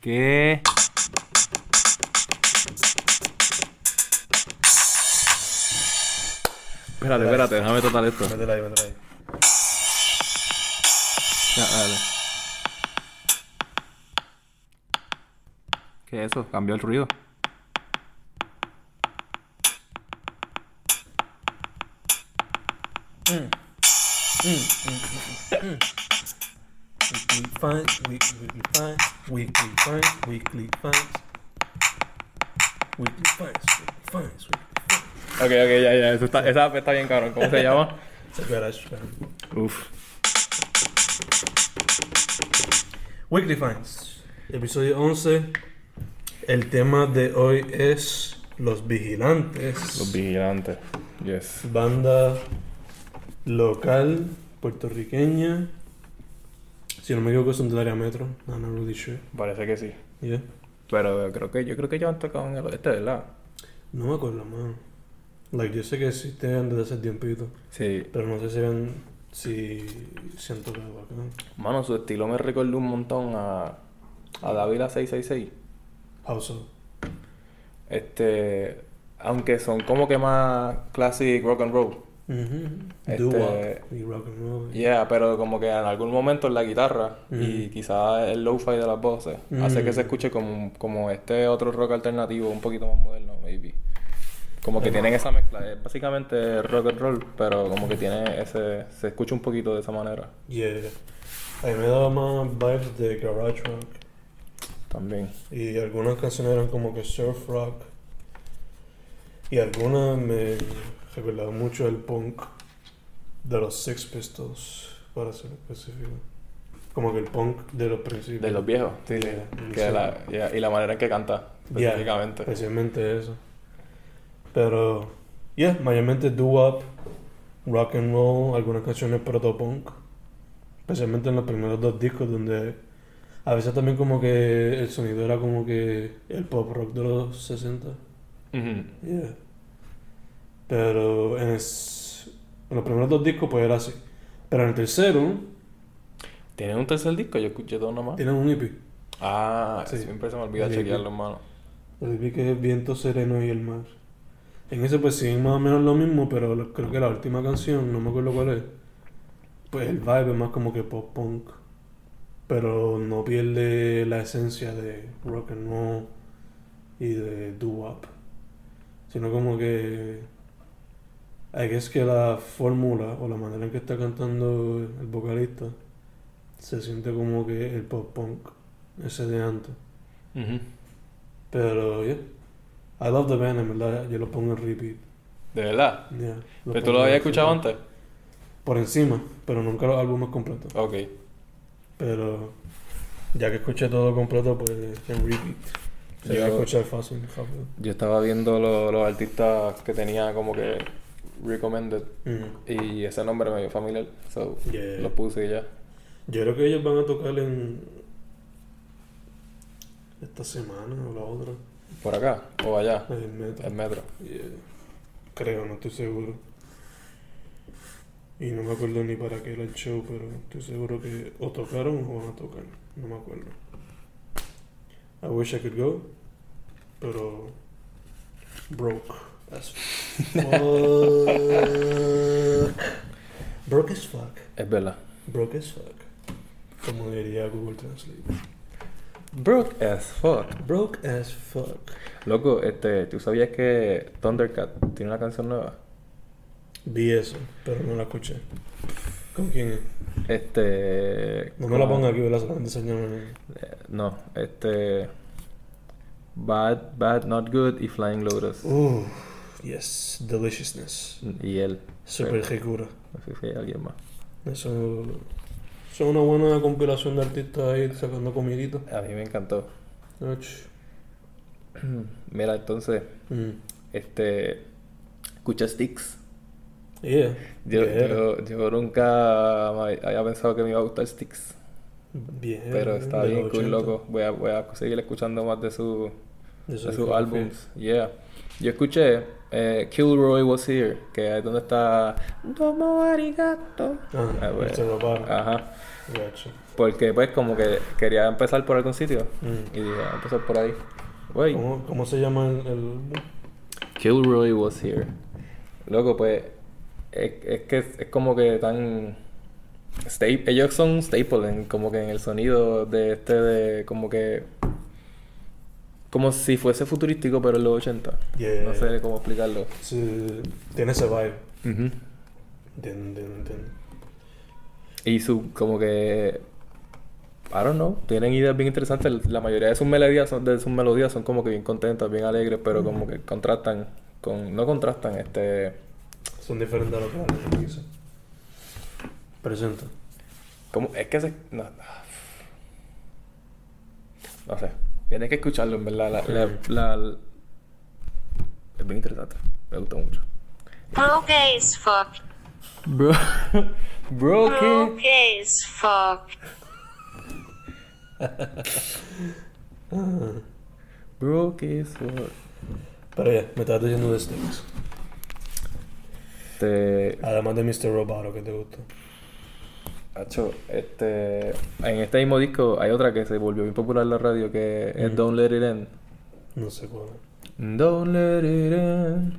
¿Qué? Espérate, espérate, déjame total esto. Métela ahí, métela ahí. Ya, dale. ¿Qué es eso? Cambió el ruido. Finds, weekly, finds, weekly finds, weekly finds. Weekly finds, weekly finds, weekly finds. Ok, ok, ya, ya. Eso está, esa está bien cabrón. ¿Cómo se llama? Garage. Uf. Weekly finds. Episodio 11. El tema de hoy es Los Vigilantes. Los vigilantes. Yes. Banda local puertorriqueña. Si no me equivoco, son del área metro. I'm not really sure. Parece que sí. Yeah. Pero creo que yo creo que ellos han tocado en el oeste, ¿verdad? No me acuerdo, mano. Like, yo sé que existen desde hace tiempito. Sí. Pero no sé si han, si, si han tocado acá. Mano, su estilo me recordó un montón a, a Dávila 666. House of. Este, aunque son como que más classic rock and roll. Mhm. Este- Doo-wop y rock and roll. Yeah, pero como que en algún momento en la guitarra y quizás el lo-fi de las voces hace que se escuche como, como este otro rock alternativo un poquito más moderno, maybe. Como que tienen esa mezcla, es básicamente rock and roll, pero como que tiene ese, se escucha un poquito de esa manera Yeah. A mí me daba más vibes de garage rock. también. Y algunas canciones eran como que surf rock. Y algunas me recordaban mucho el punk de los Sex Pistols, para ser específico. Como que el punk de los principios. De los viejos, sí, sí. Yeah, Que la- yeah, y la manera en que canta, Yeah, específicamente. especialmente eso. Pero, yeah, mayormente doo-wop, rock and roll, algunas canciones proto-punk. Especialmente en los primeros dos discos donde a veces también como que el sonido era como que el pop rock de los 60. Ujú. Yeah. Pero en, es- en los primeros dos discos pues era así. Pero en el tercero ¿Tienen un tercer disco? Yo escuché dos nomás. tienen un EP. Ah, Sí. siempre se me olvida El chequearlo, hermano. El EP que es Viento Sereno y el Mar. En ese pues sí, más o menos lo mismo, pero lo- creo que la última canción, no me acuerdo cuál es. Pues el vibe es más como que pop punk. Pero no pierde la esencia de rock and roll y de doo-wop. Sino como que... Guess que la fórmula o la manera en que está cantando el vocalista se siente como que el pop punk ese de antes. Ujú. Pero, yeah. I love the band, en verdad. Yo lo pongo en repeat. ¿De verdad? Yeah, ¿Pero tú lo habías escuchado antes? Por encima, pero nunca los álbumes completos. Ok. Pero, ya que escuché todo completo, pues en repeat. Se Yo- va a escuchar fácil, rápido. Yo estaba viendo lo- los artistas que tenía como que recommended Mm. y ese nombre me dio familiar, so Yeah. lo puse y ya. Yo creo que ellos van a tocar en. esta semana o la otra. ¿Por acá o allá? En el metro. El metro. Yeah. Creo, no estoy seguro. Y no me acuerdo ni para qué era el show, pero estoy seguro que o tocaron o van a tocar. No me acuerdo. I wish I could go, pero broke as fuck. broke as fuck. Es verdad. Broke as fuck. Como diría Google Translate. Broke as fuck. Broke as fuck. Loco, este, ¿tú sabías que Thundercat tiene una canción nueva? Vi eso, pero no la escuché. ¿Con quién es? Este. No me la ponga aquí, ¿verdad? Solamente enséñame. Eh, no, este. Bad, Bad, Not Good y Flying Lotus. Uh, yes, deliciousness. Y él. Super sé si hay alguien más. Eso, es una buena compilación de artistas ahí sacando comidito. A mí me encantó. Mira, entonces, Mm. este. Escucha Sticks. Yeah. Yo, Yeah. yo, yo nunca había pensado que me iba a gustar Sticks. Bien, Pero está bien cool, 80. loco. Voy a, voy a seguir escuchando más de, su, De de su sus álbums. Yeah. Yo escuché eh, Kilroy Was Here, que es donde está Domo Arigato. Ah, Ah, para. Ajá. Porque pues como que quería empezar por algún sitio. Mm. Y dije, voy a empezar por ahí. ¿Cómo, ¿Cómo se llama el, el Kilroy was here. Loco, pues. Es, es que es, como que tan. ellos son staple en, como que en el sonido de este de. Como que. Como si fuese futurístico, pero en los 80. Yeah. No sé cómo explicarlo. Sí, tiene ese vibe. Y su. Como que. I don't know. Tienen ideas bien interesantes. La mayoría de sus melodías son, de sus melodías son como que bien contentas, bien alegres, pero como que contrastan con. No contrastan, este. Son diferentes a lo que hablan, dice. Presenta. Como, es que se... No, no sé. Tienes que escucharlo, en verdad. La, la, la- es bien interesante. Me gustó mucho. Bro gay as fuck. Bro... Bro, Bro ¿qué? gay as fuck. Bro, ¿qué es eso? Pero ya, me estabas diciendo de Sticks. Este... Además de Mr. Roboto, que te gustó. Hacho, este... En este mismo disco hay otra que se volvió bien popular en la radio que es Don't Let It In. No sé cuál. Don't let it.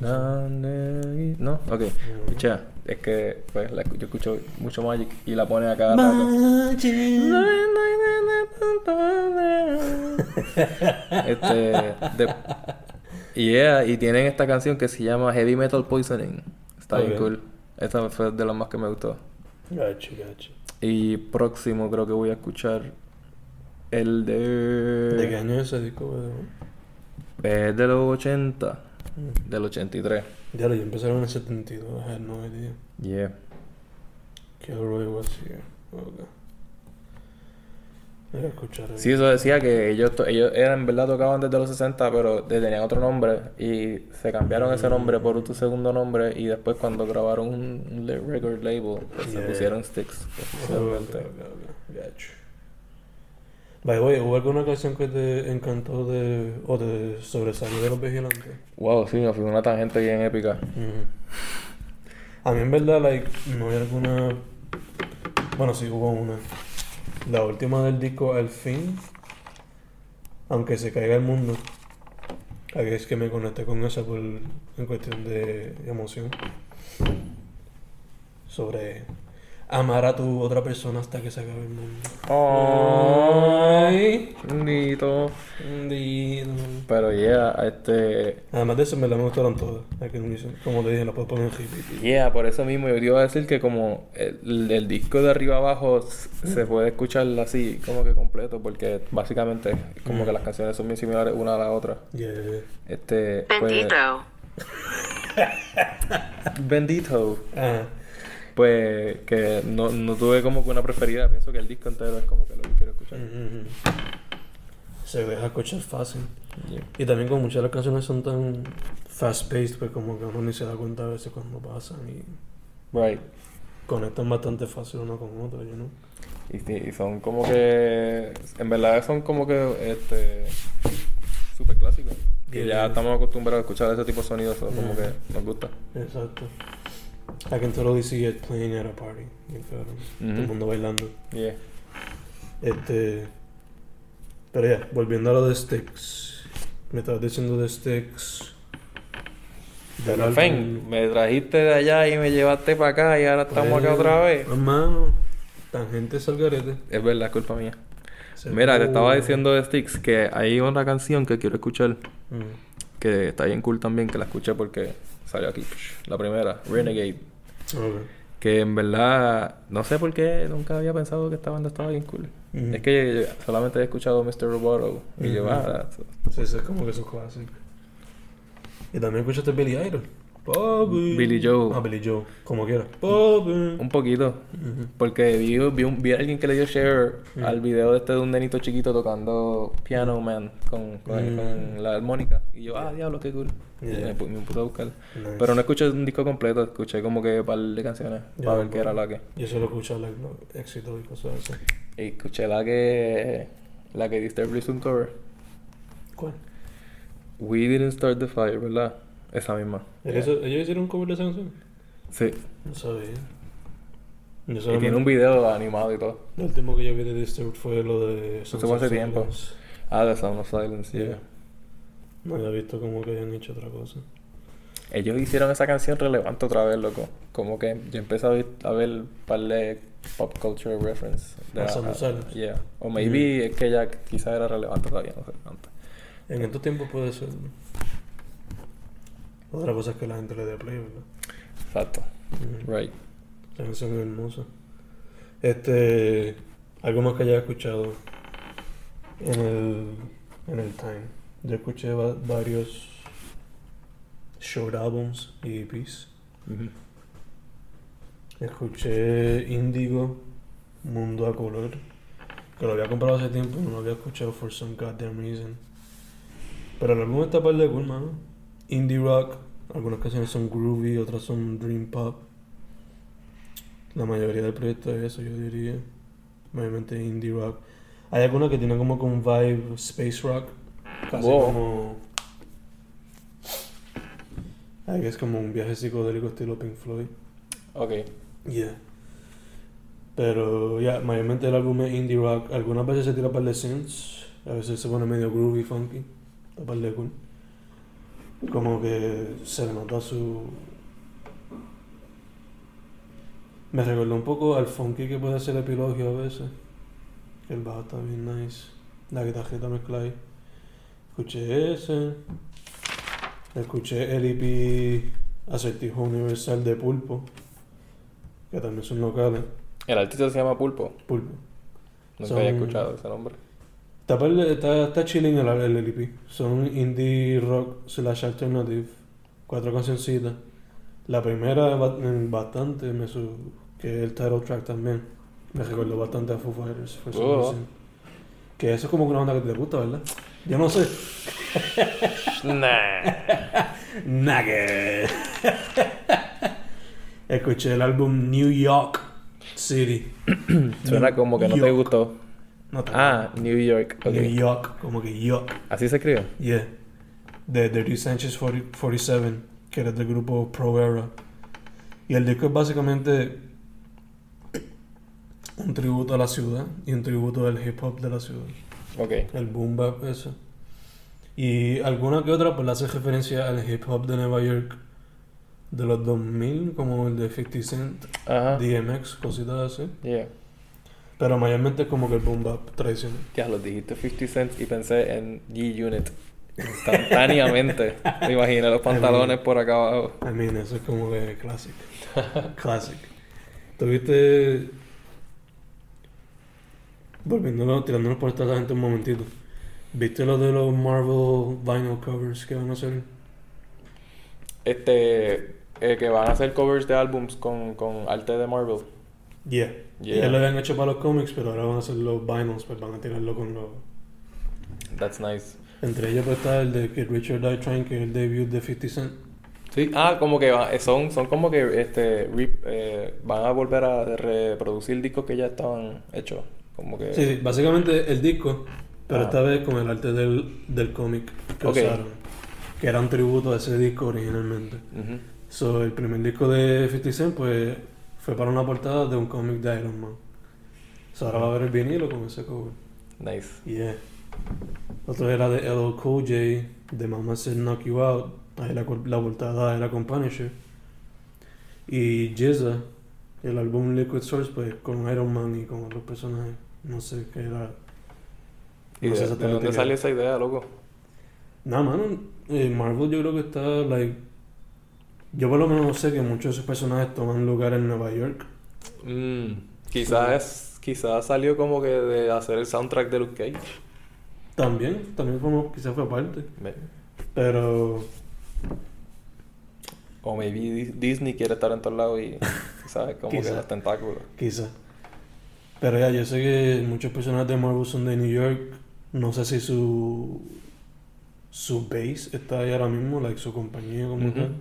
Don't let it- No, ok. Escucha, es que pues, la- yo escucho mucho Magic y la pone a cada rato. este de, y yeah, y tienen esta canción que se llama Heavy Metal Poisoning está bien Ok. cool esta fue de las más que me gustó Gacho, gacho. y próximo creo que voy a escuchar el de ¿De qué año es ese disco, es de los 80 del 83 Ya lo, yo empezaron en el 72, I had no idea. yeah Kilroy was here. Ok. Voy a escuchar ahí. Sí, eso decía que ellos, ellos eran, en verdad tocaban desde los 60, pero tenían otro nombre y se cambiaron ese nombre por otro segundo nombre y después cuando grabaron un, record label, pues se Yeah. pusieron Sticks. By the way, ¿hubo alguna canción que te encantó de, o te sobresalió de los vigilantes? Wow, sí, me fui una tangente bien épica. Ujú. A mí en verdad, like, no hay alguna... Bueno, sí hubo una. La última del disco, Al fin. Aunque se caiga el mundo. Aquí es que me conecté con esa por, en cuestión de emoción. Sobre amar a tu otra persona hasta que se acabe el mundo. Ay, bonito. Di- Pero yeah, este... Además de eso, en verdad me gustaron todas. Como te dije, las puedo poner en repeat. Yeah, por eso mismo yo te iba a decir que como el, el disco de arriba abajo se puede escuchar así como que completo porque básicamente como que las canciones son bien similares una a la otra. Yeah, yeah. Este, pues, Bendito. bendito. Ajá. Pues que no, no tuve como que una preferida, pienso que el disco entero es como que lo que quiero escuchar. Ujú. Se deja escuchar fácil. Yeah. Y también como muchas de las canciones son tan fast paced, pues como que uno ni se da cuenta a veces cuando pasan y Right. conectan bastante fácil uno con otro, you know? Y, y son como que, en verdad son como que, este, super clásicos. Que ya Yeah. estamos acostumbrados a escuchar ese tipo de sonidos, so como que nos gusta. Exacto. I can totally see it playing at a party. Todo el Ujú. mundo bailando. Yeah. Este. Pero ya, volviendo a lo de Sticks. Me estabas diciendo de Sticks. del. Fen, me trajiste de allá y me llevaste para acá y ahora estamos acá Pues, otra vez. Hermano, tangente salgarete. Es verdad, es culpa mía. Se Mira, te estaba diciendo de Sticks que hay una canción que quiero escuchar Mm. que está bien cool también, que la escuché porque salió aquí. La primera, Renegade. Que en verdad, no sé por qué nunca había pensado que esta banda estaba bien cool. Es que solamente he escuchado Mr. Roboto y yo, ah, Sí, ese es como que su clásico. Y también escuchaste Billy Idol. Bobby. Billy Joe. Ah, Billy Joe. Como quiera. Bobby. un poquito. Porque vi, vi, un- vi a alguien que le dio share al video de este de un nenito chiquito tocando Piano Man con, con, con la armónica. Y yo, ah, diablo, qué cool. Y me, pu- me puse a buscar. Nice. Pero no escuché un disco completo, escuché como que un par de canciones para ver qué bueno. era la que. Yo solo escucho like, los éxitos y cosas así. Y escuché la que. La que Disturbed un cover. ¿Cuál? We Didn't Start the Fire, ¿verdad? Esa misma. ¿Ellos, ¿Ellos hicieron un cover de esa canción? Sí. No sabía. Yo Y tiene un video animado y todo. El último que yo vi de Disturbed fue lo de fue hace Sunset tiempo. Silence. Ah, The Sound of Silence, yeah. Yeah. No había visto como que hayan hecho otra cosa. Ellos hicieron esa canción relevante otra vez, loco. Como que yo empecé a ver, a ver un par de pop culture reference. De Ah, Sound of Silence. Yeah. O maybe es que ya quizá era relevante todavía, no sé tanto. En estos tiempos puede ser. Otra cosa es que la gente le dé play, ¿verdad? Exacto. Right. La canción es hermosa. Este. Algo más que haya escuchado en el, en el Time. Yo escuché va- varios short albums y EPs. Escuché Indigo, Mundo a Color, que lo había comprado hace tiempo y no lo había escuchado for some goddamn reason. Pero el álbum está par de cool, mano. Indie rock, algunas canciones son groovy, otras son dream pop. La mayoría del proyecto es eso, yo diría. Mayormente indie rock. Hay algunas que tienen como que un vibe space rock. Casi Wow. como. Que es como un viaje psicodélico estilo Pink Floyd. Ok. Yeah. Pero ya, mayormente el álbum es indie rock. Algunas veces se tira par de synths. A veces se pone medio groovy, funky. Está par de cool. Como que se le nota su. Me recordó un poco al funky que puede hacer Epilogio a veces. El bajo está bien nice. La guitarrita mezcla ahí. Escuché ese. Escuché el EP Acertijo Universal de Pulpo. Que también son locales. El artista se llama Pulpo. Pulpo. Nunca Son- había escuchado ese nombre. Está, está, está chilling el, el EP. Son indie rock slash alternative. Cuatro cancioncitas. La primera ba- bastante, me su, que es el title track también. Me recordó bastante a Foo Fighters. for some Oh. Que eso es como una banda que te gusta, ¿verdad? Yo no sé. nah. Escuché el álbum New York City. Suena como que no te gustó. No Ah, New York. ok. New York, como que York. Así se escribe. Yeah. De Dirty Sanchez 40 47, que era del grupo Pro Era. Y el disco es básicamente un tributo a la ciudad y un tributo al hip hop de la ciudad. Ok. El boom bap, eso. Y alguna que otra, pues le hace referencia al hip hop de Nueva York de los 2000, como el de 50 Cent, Ajá. DMX, cositas así. Yeah. Pero mayormente es como que el boom bap tradicional. Ya lo dijiste 50 Cent y pensé en G-Unit. Instantáneamente. Me imaginé los pantalones por acá abajo. I mean, eso es como que classic. classic. ¿Tuviste... Volviéndolo, tirándonos por esta gente un momentito. ¿Viste lo de los Marvel vinyl covers que van a hacer? Este. eh, que van a hacer covers de álbums con, con arte de Marvel. Yeah. Yeah. Ya lo habían hecho para los cómics, pero ahora van a hacer los vinyls, pues van a tirarlo con los... That's nice. Entre ellos pues está el de Kid Richard Die Trying, que es el debut de 50 Cent. Sí, ah, como que eh, son, son como que este re- eh, van a volver a reproducir discos que ya estaban hechos. Como que. Sí, sí, básicamente el disco, pero Ah. esta vez con el arte del, del cómic que Ok. usaron. Que era un tributo a ese disco originalmente. Ujú. So, el primer disco de 50 Cent, pues, fue para una portada de un cómic de Iron Man. So, ahora va a ver el vinilo con ese cover. Nice. Yeah. Otro era de LL Cool J, de Mama Said Knock You Out. Ahí la, la portada era con Punisher. Y Jizza, el álbum Liquid Source, pues, con Iron Man y con otros personajes. No sé qué era. ¿Y No sé de, de exactamente dónde esa idea, loco? Nada, mano. eh, Marvel yo creo que está, like... Yo por lo menos sé que muchos de esos personajes toman lugar en Nueva York. Mm, quizás, quizás salió como que de hacer el soundtrack de Luke Cage. También, también como quizás fue parte. Pero O maybe Dis- Disney quiere estar en todos lados y, ¿sabes? Como que Quizá. los tentáculos. quizás. Pero ya, yo sé que muchos personajes de Marvel son de New York. No sé si su su base está ahí ahora mismo, like su compañía como tal.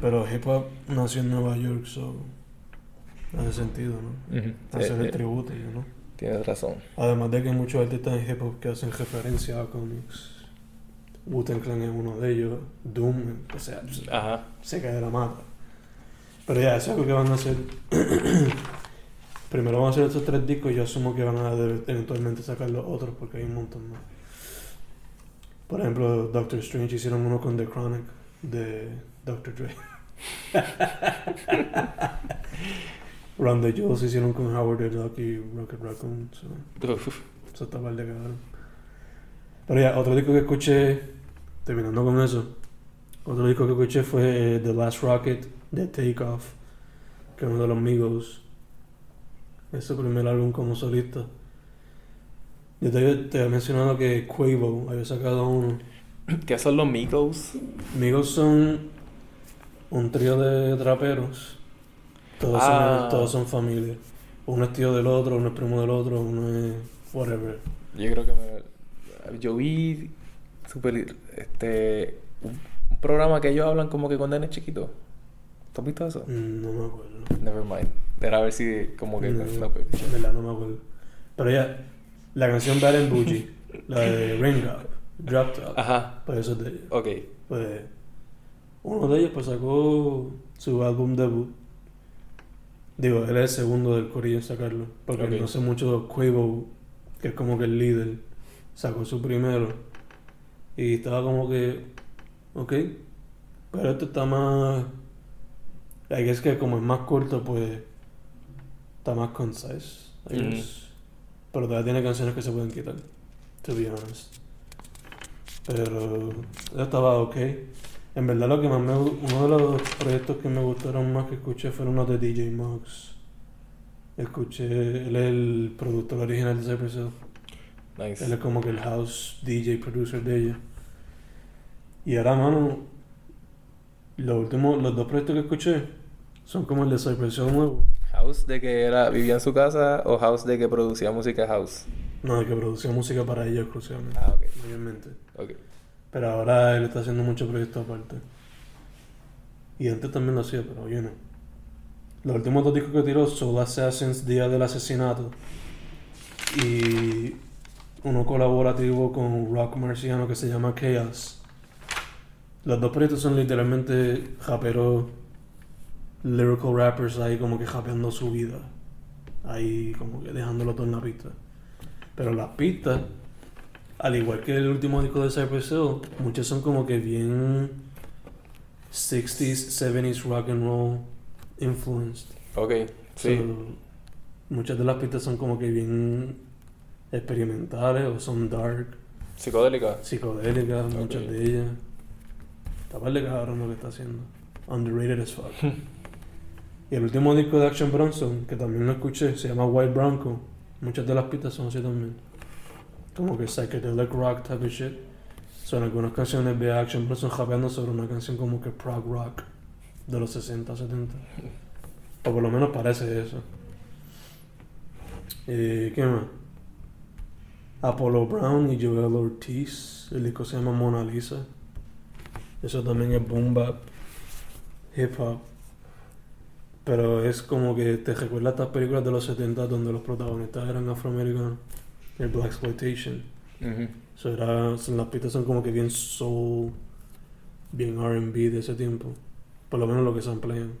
Pero hip hop nació en Nueva York, so hace sentido, ¿no? Hacer Eh, el eh, tributo, ¿no? Tienes razón. Además de que hay muchos artistas en hip hop que hacen referencia a cómics. Wu-Tang Clan es uno de ellos. Doom, o sea, Ajá. se cae de la mata. Pero ya, eso es lo que van a hacer. Primero van a hacer estos tres discos y yo asumo que van a eventualmente sacar los otros porque hay un montón más. Por ejemplo, Doctor Strange hicieron uno con The Chronic de Dr. Dre. The Jewels hicieron con Howard the Duck y Rocket Raccoon. so, eso está mal de cabrón. Pero ya, otro disco que escuché, terminando con eso, otro disco que escuché fue eh, The Last Rocket de Take Off, que es uno de los Migos. Es su primer álbum como solista. Yo te, te había mencionado que Quavo había sacado uno. ¿Qué son los Migos? Migos son un trío de traperos. Todos, Ah. son, todos son familia. Uno es tío del otro, uno es primo del otro, uno es whatever. Yo creo que me... Yo vi super, este, un, un programa que ellos hablan como que cuando eres chiquito. ¿Tú has visto eso? Mm, No me acuerdo. Never mind. Era a ver si como que... No, no, pues, verdad no me acuerdo. Pero ya, la canción Bad and Bougie, la de Raindrop, Drop Top, Ajá. pues eso es de ellos. Ok. Pues uno de ellos pues sacó su álbum debut. Digo, él es el segundo del corillo en sacarlo. Porque Ok. no sé mucho Quavo, que es como que el líder, sacó su primero. Y estaba como que, ok. Pero este está más... Guess que como es más corto, pues está más concise. I guess. Pero todavía tiene canciones que se pueden quitar. To be honest. Pero estaba ok. En verdad lo que más me uno de los proyectos que me gustaron más que escuché fueron los de DJ Muggs. Escuché, él es el productor original de Cypress Hill. Nice. Él es como que el house DJ producer de ella. Y ahora, mano, los últimos, los dos proyectos que escuché son como el de Cypress Hill nuevo. House de que era vivía en su casa o House de que producía música house. No, el que producía música para ella exclusivamente. Ah, ok. Obviamente. Ok. Pero ahora él está haciendo muchos proyectos aparte. Y antes también lo hacía, pero oye no. Los últimos dos discos que tiró, Soul Assassins, Día del Asesinato. Y uno colaborativo con Rock Marciano que se llama Chaos. Los dos proyectos son literalmente japeros, lyrical rappers ahí como que japeando su vida. Ahí como que dejándolo todo en la pista. Pero las pistas al igual que el último disco de Cypress Hill, muchos son como que bien 60s, 70s rock and roll influenced. Ok. Sí. So, muchas de las pistas son como que bien experimentales o son dark, Psicodélica. psicodélicas, Ok. muchas de ellas. Está par de cabrón lo que está haciendo. Underrated as fuck. y el último disco de Action Bronson, que también lo escuché, se llama White Bronco. Muchas de las pistas son así también. Como que psychedelic rock type of shit. Son algunas canciones de Action Bronson rapeando sobre una canción como que prog rock de los 60, 70. O por lo menos parece eso. Eh, ¿Qué más? Apollo Brown y Joel Ortiz. El disco se llama Mona Lisa. Eso también es boom bap, hip hop. Pero es como que te recuerda a estas películas de los 70 donde los protagonistas eran afroamericanos. El Black Exploitation. Ujú. So era, son- las pistas son como que bien soul, bien RB de ese tiempo. Por lo menos lo que se emplean.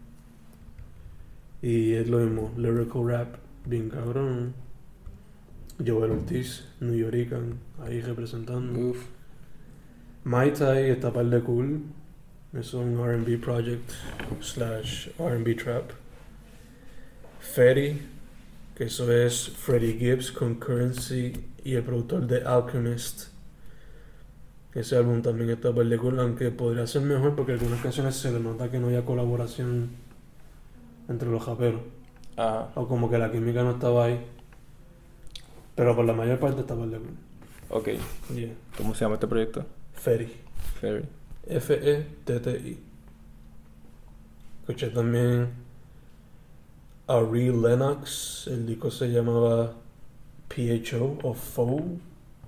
Y es lo mismo, lyrical rap, bien cabrón. Joel Ortiz, New Yorican, ahí representando. Uf. Mai Tai está par de cool. Es un RB project slash RB trap. Ferry, que eso es Freddie Gibbs con Currency y el productor de Alchemist. Ese álbum también está par de cool, aunque podría ser mejor porque algunas canciones se le nota que no haya colaboración entre los raperos. Ajá. O como que la química no estaba ahí. Pero por la mayor parte está par de cool. Ok. Yeah. ¿Cómo se llama este proyecto? Ferry. Ferry. F-E-T-T-I. Escuché también a Real Lennox. El disco se llamaba PHO o Foe.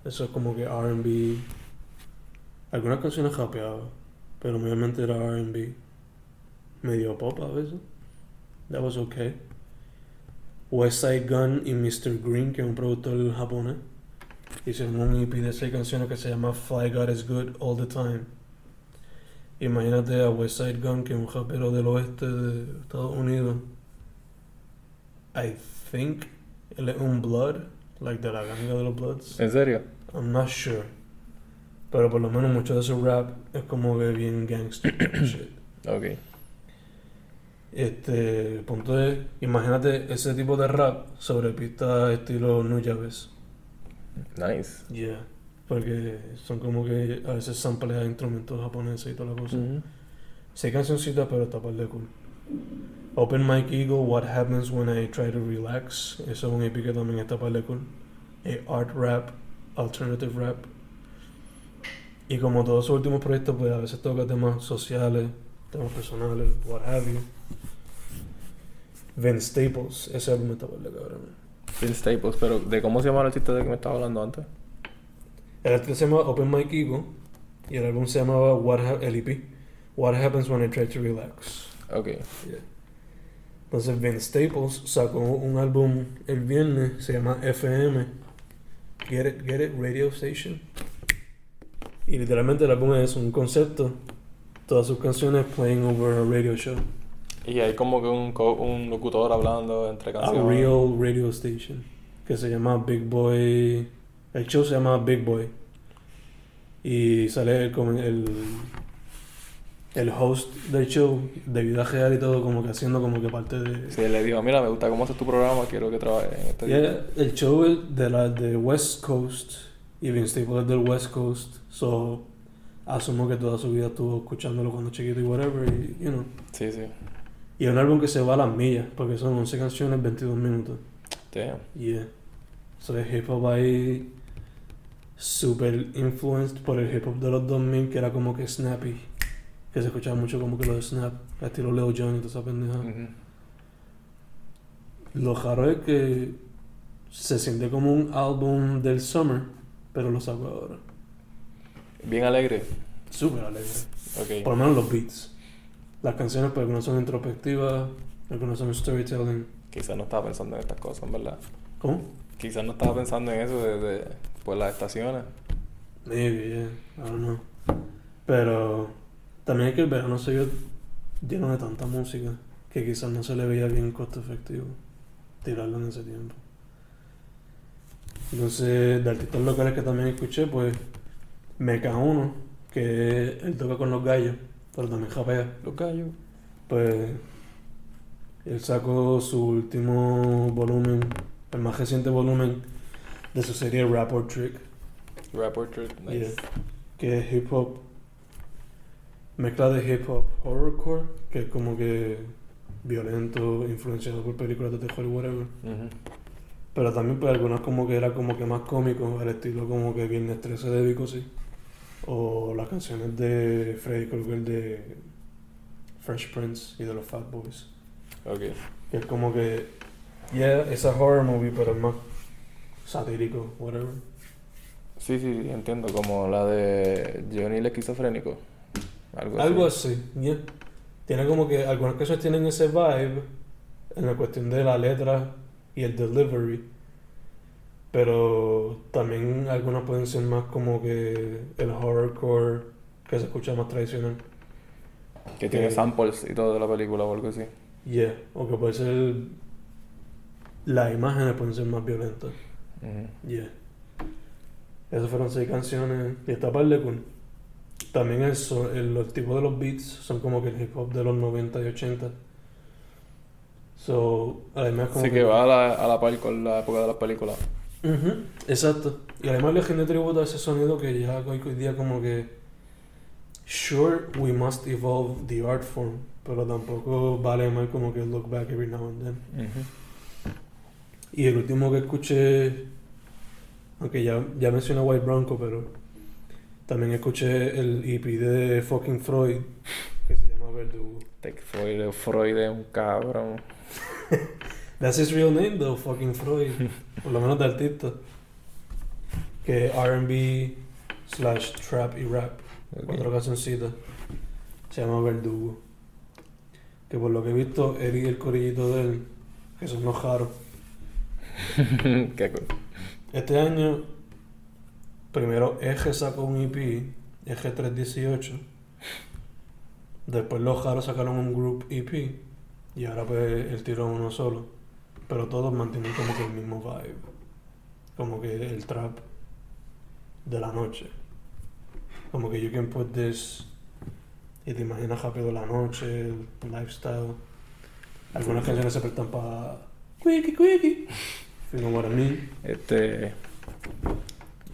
Eso es como que RB. Algunas canciones rapeadas, pero mayormente era RB. Medio pop a veces. That was okay. West Side Gun y Mr. Green, que es un productor japonés. Hicieron un EP de seis canciones que se llama Fly God is Good All the Time. Imagínate a West Side Gun, que es un rapero del oeste de Estados Unidos. I think él es un Blood, like de la ganga de los Bloods. ¿En serio? I'm not sure. Pero por lo menos mucho de su rap es como que bien gangster shit. Ok. Este, el punto es, imagínate ese tipo de rap sobre pistas estilo Nujabes. Nice. Yeah. Porque son como que a veces samplean instrumentos japoneses y toda la cosa. Ujú. Sí, cancioncitas, pero está par de cool. Open Mike Eagle, What Happens When I Try to Relax. Eso es un EP que también está par de cool. Eh, art rap, alternative rap. Y como todos sus últimos proyectos, pues a veces toca temas sociales, temas personales, what have you. Ben Staples, ese álbum está par de cabrón. Phil Staples, pero ¿de cómo se llama el artista de que me estaba hablando antes? El artista se llama Open Mike Eagle y el álbum se llamaba What Ha- el EP, What Happens When I Try to Relax. Ok. Yeah. Entonces Vince Staples sacó un álbum el viernes, se llama FM, Get It, Get It Radio Station. Y literalmente el álbum es un concepto, todas sus canciones playing over a radio show, Y hay como que un, un locutor hablando entre a canciones. real radio station, que se llama Big Boy, el show se llama Big Boy. Y sale como el, el host del show, de vida real y todo, como que haciendo como que parte de... Sí, le dijo, mira, me gusta cómo haces tu programa, quiero que trabajes en este Yeah, el show es de la de West Coast y Vince Staples es del West Coast, so asumo que toda su vida estuvo escuchándolo cuando chiquito y whatever, y you know. Sí, sí. Y es un álbum que se va a las millas, porque son 11 canciones, 22 minutos. Damn. Yeah. So el hip hop ahí super influenced por el hip hop de los 2000 que era como que snappy, que se escuchaba mucho como que lo de snap, estilo Leo John y toda esa pendeja. Lo raro es que se siente como un álbum del summer, pero lo saco ahora. Bien alegre. Súper alegre. Ok. Por lo menos los beats. Las canciones, pues algunas son introspectivas, algunas son storytelling. Quizás no estaba pensando en estas cosas, ¿verdad? ¿Cómo? Quizás no estaba pensando en eso desde por las estaciones. Maybe, yeah. I don't know. Pero también es que el verano se vio lleno de tanta música que quizás no se le veía bien costo efectivo tirarlo en ese tiempo. Entonces, de artistas locales que también escuché, pues Meca 1, que él toca con los gallos, pero también japea. Los gallos. Pues él sacó su último volumen, el más reciente volumen de su serie Rap or Trick. Rap Portrait. Nice. Yeah. que es hip hop, mezcla de hip hop horrorcore, que es como que violento, influenciado por películas de terror y whatever. Pero también pues algunas como que era como que más cómico, al estilo como que Viernes 13 de Vico, sí. O las canciones de Freddy Krueger de Fresh Prince y de los Fat Boys. Ok. Que es como que, yeah, es a horror movie, pero es más satírico, whatever. Sí, sí, entiendo. Como la de Johnny el esquizofrénico. Algo, Algo así. así, yeah. Tiene como que algunas canciones tienen ese vibe en la cuestión de la letra y el delivery. Pero también algunas pueden ser más como que el horrorcore que se escucha más tradicional. Que tiene samples y todo de la película o algo así. Yeah, o que puede ser. Las imágenes pueden ser más violentas. Ujú. Yeah. Esas fueron seis canciones y esta par de cool. También el, so- el, los tipos de los beats son como que el hip hop de los 90 y 80. So, además como Así que va a la, a la par con la época de las películas. Ujú, Exacto. Y además le rinde tributo a ese sonido que ya hoy hoy día como que... Sure, we must evolve the art form, pero tampoco vale mal como que look back every now and then. Ujú. Y el último que escuché, aunque ya, ya mencioné White Bronco, pero también escuché el EP de fucking Freud, que se llama Verdugo. Freud, Freud es un cabrón. That's his real name though, fucking Freud, por lo menos de artista. Que R&B slash trap y rap, Ok. cuatro cancioncitas. Se llama Verdugo. Que por lo que he visto, él y el corillito de él, que son unos jaros. Qué cool. Este año, primero Eje sacó un EP, Eje 318, Después los Jaros sacaron un group EP. Y ahora pues él tiró uno solo. Pero todos mantienen como que el mismo vibe. Como que el trap de la noche. Como que you can put this y te imaginas rápido la noche, el lifestyle. Algunas canciones se prestan para quickie quickie. You know what? Este.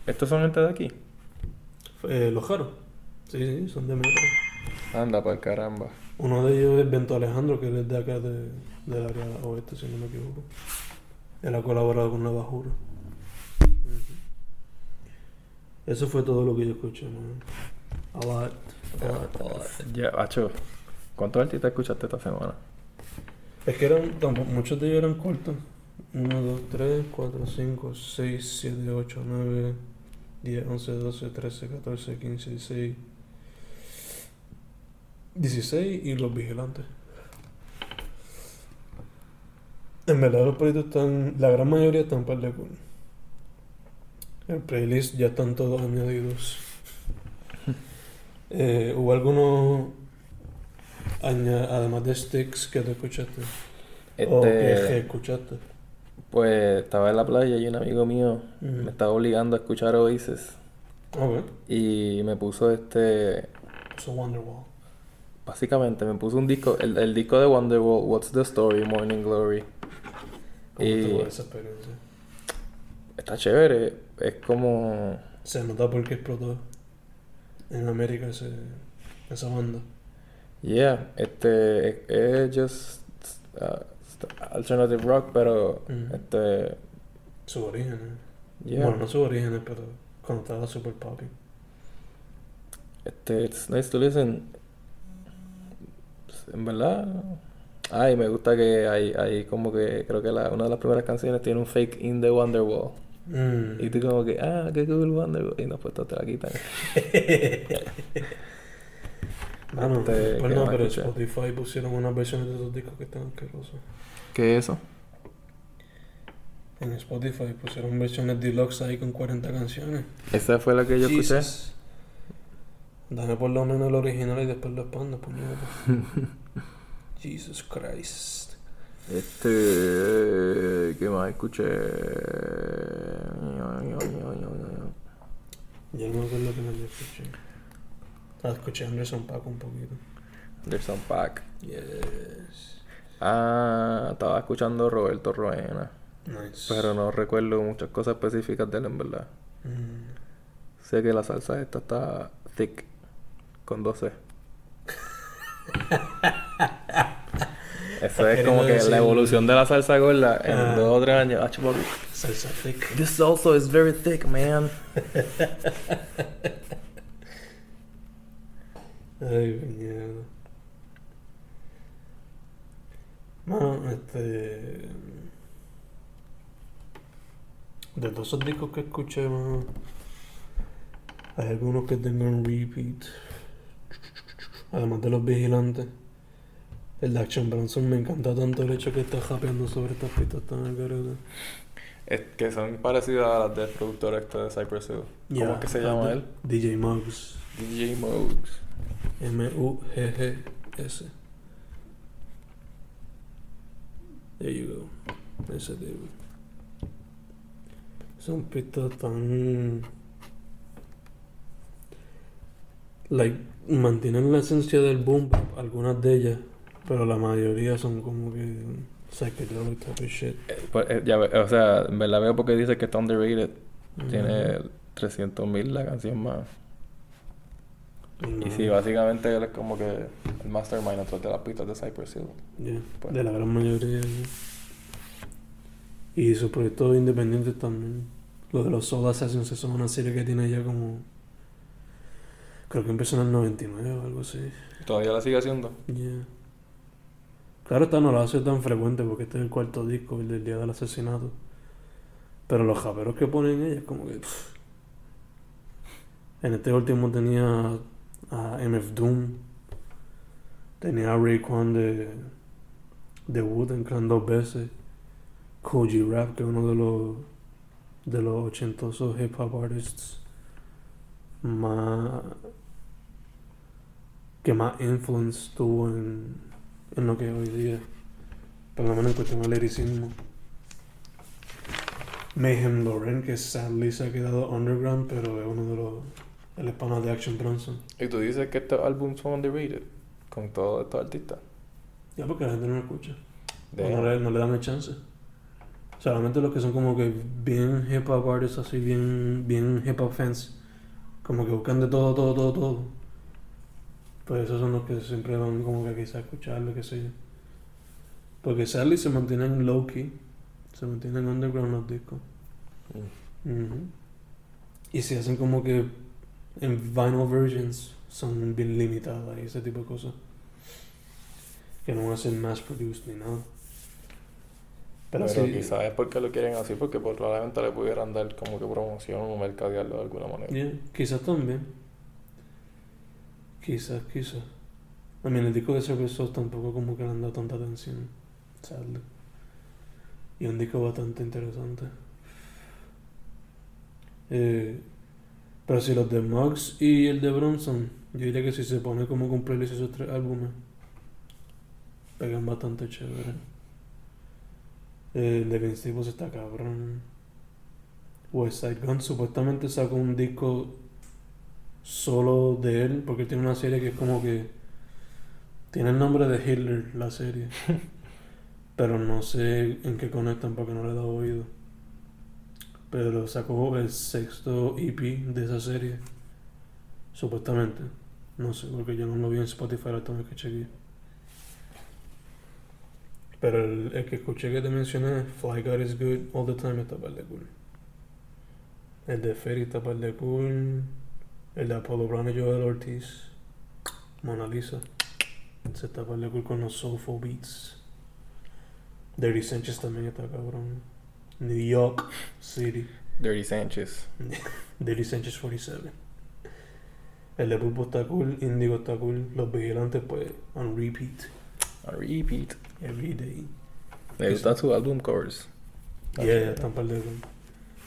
¿Estos son gente de aquí? Eh, los Jaros. Sí, sí, son de metro. Anda, por caramba. Uno de ellos es Bento Alejandro, que él es de acá de, del área oeste, si no me equivoco. Él ha colaborado con Nueva Jura. Ujú. Eso fue todo lo que yo escuché, man. A lot. A lot, a lot. Ya, Acho, ¿cuántos artistas escuchaste esta semana? Es que eran, tampoco- muchos de ellos eran cortos. 1, 2, 3, 4, 5, 6, 7, 8, 9, 10, 11, 12, 13, 14, 15, 16. 16 y los vigilantes. En verdad los proyectos están, la gran mayoría están para de cool. El playlist ya están todos añadidos. Eh, Hubo algunos, aña- además de Sticks, que te escuchaste. O que Este, escuchaste. Pues estaba en la playa y un amigo mío me estaba obligando a escuchar Oasis. Ok. Y me puso este. So Wonderwall. Básicamente me puso un disco, el, el disco de Wonderwall, What's the Story, Morning Glory. ¿Cómo Y- esa experiencia? Está chévere, es como. Se nota porque explotó en América ese, esa banda. Yeah, este. Es, es just. uh, alternative rock, pero. Ujú. Este. Sus orígenes. Yeah. Bueno, no sus orígenes, pero cuando estaba super poppy. Este, it's nice to listen. Pues, En verdad. Ay, me gusta que hay, hay como que. Creo que la, una de las primeras canciones tiene un fake in the Wonderwall. Mm. Y tú como que, ah, qué cool Wonderwall. Y después te la quitan. Mano, Este, pues ¿qué no, pero escuché? Spotify pusieron unas versiones de esos discos que están asquerosos. ¿Qué es eso? En Spotify pusieron versiones deluxe ahí con 40 canciones. Esa fue la que yo escuché. Jesus. Dame por lo menos el original y después lo puñeta. Jesus Christ. Este. ¿Qué más escuché? Ya no me acuerdo que más yo escuché. Ah, escuché Anderson Paak un poquito. Anderson Paak. Yes. Ah, estaba escuchando Roberto Roena. Nice. Pero no recuerdo muchas cosas específicas de él en verdad. Mm. Sé que la salsa esta está thick. Con 12. Eso es como que decir- la evolución de la salsa gorda en Ah. dos o tres años. Ah. Salsa thick. This also is very thick, man. Ay, mierda. Mano, este. De todos esos discos que escuché, mano, hay algunos que tengo en repeat. Además de los vigilantes. El de Action Bronson me encanta tanto el hecho que está japeando sobre estas pistas tan al garete. Es que son parecidas a las del productor este de Cypress Hill. ¿Cómo es que se llama él? DJ Muggs. DJ Mogs. M-U-G-G-S. There you go. Ese tipo. Son pistas tan. Like, mantienen la esencia del boom bap, algunas de ellas, pero la mayoría son como que psychedelic type of shit. Eh, pues, eh, ya o sea, me la veo porque dice que está underrated. Tiene Ujú. 300.000 la canción más. Y sí, básicamente él es como que el mastermind atrás de las pistas de Cypress Hill. Yeah, Pues. de la gran mayoría. yeah. Y sus proyectos independientes también. Lo de los Soul Assassins eso es una serie que tiene ya como. Creo que empezó en el 99 o algo así. Todavía la sigue haciendo. Yeah. Claro, esta no lo hace tan frecuente porque este es el cuarto disco, el del día del asesinato. Pero los japeros que ponen ella, como que. pff. En este último tenía a MF Doom. Tenía a Rayquan de. de Wooden Clan dos veces. Koji Rap, que es uno de los. de los ochentosos hip hop artists más. que más influence tuvo en, en lo que hoy día. Por lo menos en cuestión del lyricismo. Mayhem Lauren, que sadly se ha quedado underground, pero es uno de los. El hispano de Action Bronson. Y tú dices que estos álbumes son underrated con todos estos artistas. Ya porque la gente no lo escucha. No, le, no le dan el chance. Solamente los que son como que bien hip hop artists, así bien, bien hip hop fans. Como que buscan de todo, todo, todo, todo. Pues esos son los que siempre van como que quizás a escucharlo, qué sé yo. Porque sadly se mantienen low key. Se mantienen underground los discos. Mm. Y se hacen como que en vinyl versions son bien limitadas y ese tipo de cosas. Que no ser mass produced ni nada. Pero, Pero sí, quizás es porque lo quieren así, porque pues, probablemente le pudieran dar como que promoción o mercadearlo de alguna manera. yeah, quizás también. Quizás, quizás. A mí el disco de Sauce tampoco como que le han dado tanta atención. Sadly. Y un disco bastante interesante. Eh, pero si los de Muggs y el de Bronson, yo diría que si se pone como con playlist esos tres álbumes, pegan bastante chévere. El de Vince Staples está cabrón. West Side Gun supuestamente sacó un disco solo de él, porque tiene una serie que es como que tiene el nombre de Hitler, la serie. Pero no sé en qué conectan porque no le he dado oído. Pero sacó el sexto EP de esa serie. Supuestamente. No sé, porque yo no lo vi en Spotify vez que chequeé. Pero el, el que escuché que te mencioné, Fly God is Good All the Time, está par de cool. El de Ferry está par de cool. El de Apollo Brown y Joel Ortiz. Mona Lisa. Se está par de cool con los Soulful Beats. Dirty Sanchez también está cabrón. New York City. Dirty Sanchez. Dirty Sanchez 47. El de Pulpo está cool. Indigo está cool. Los Vigilantes, pues, on repeat. A repeat. Every day. Me gusta su álbum covers. Yeah, yeah, están par de.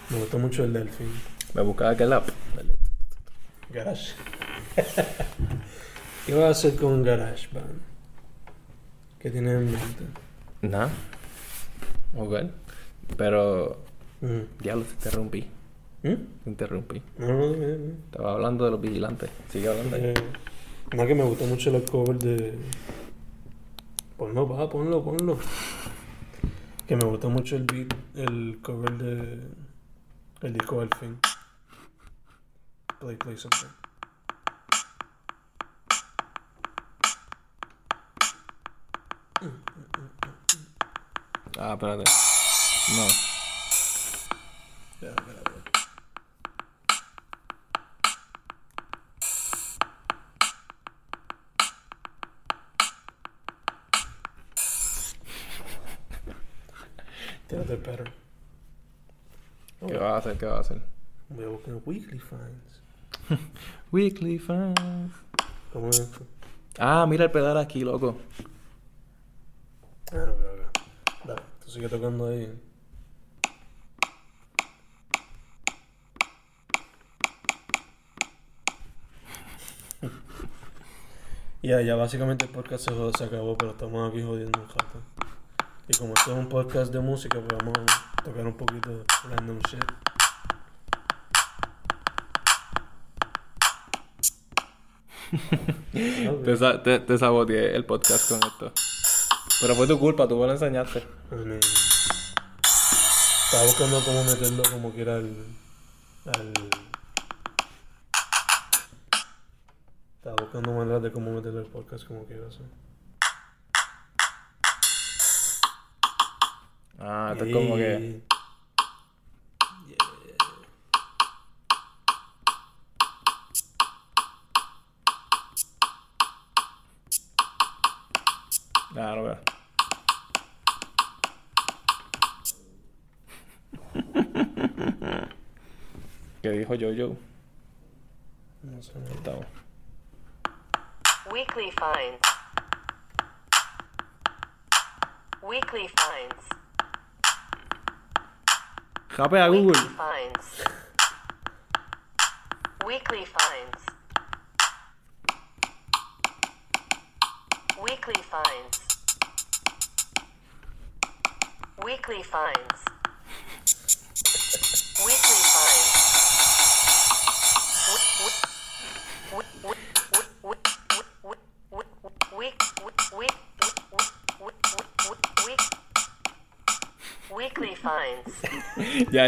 Me gusta mucho el Delfín. Me buscaba aquel app. Garage. ¿Qué vas a hacer con Garage Band? ¿Qué tienes en mente? Nada. Ok. Pero, Mm. diablo, te interrumpí. ¿Mm? Te interrumpí. No, no. Estaba hablando de los vigilantes. Sigue hablando ahí. Eh, nada que me gusta mucho el cover de. Ponlo, va, ponlo, ponlo. Que me gusta mucho el beat, el cover de. El disco al fin. Play, play something. Ah, espérate. No. Ya, el pattern. ¿Qué va a hacer? ¿Qué va a hacer? Voy a buscar Weekly Finds. Weekly Fans. ¿Cómo es esto? Ah, mira el pedal aquí, loco. Ah, no acá. Dale, tú sigue tocando ahí. Ya, ya básicamente el podcast se, se acabó, pero estamos aquí jodiendo un rato. Y como esto es un podcast de música, pues vamos a tocar un poquito de random shit. Te, sa- te, te saboteé el podcast con esto. Pero fue tu culpa, tú me lo enseñaste. Mean, estaba buscando cómo meterlo como que era al, al... Buscando maneras de cómo meterlo al podcast como que era así. Ah, esto es como que. Y- Ah, no veo. ¿Qué dijo Jojo? No sé. Estamos. Weekly fines. Weekly fines. Rappe a Google. Weekly. Weekly fines. Weekly fines. Weekly fines. fines. yeah, yeah.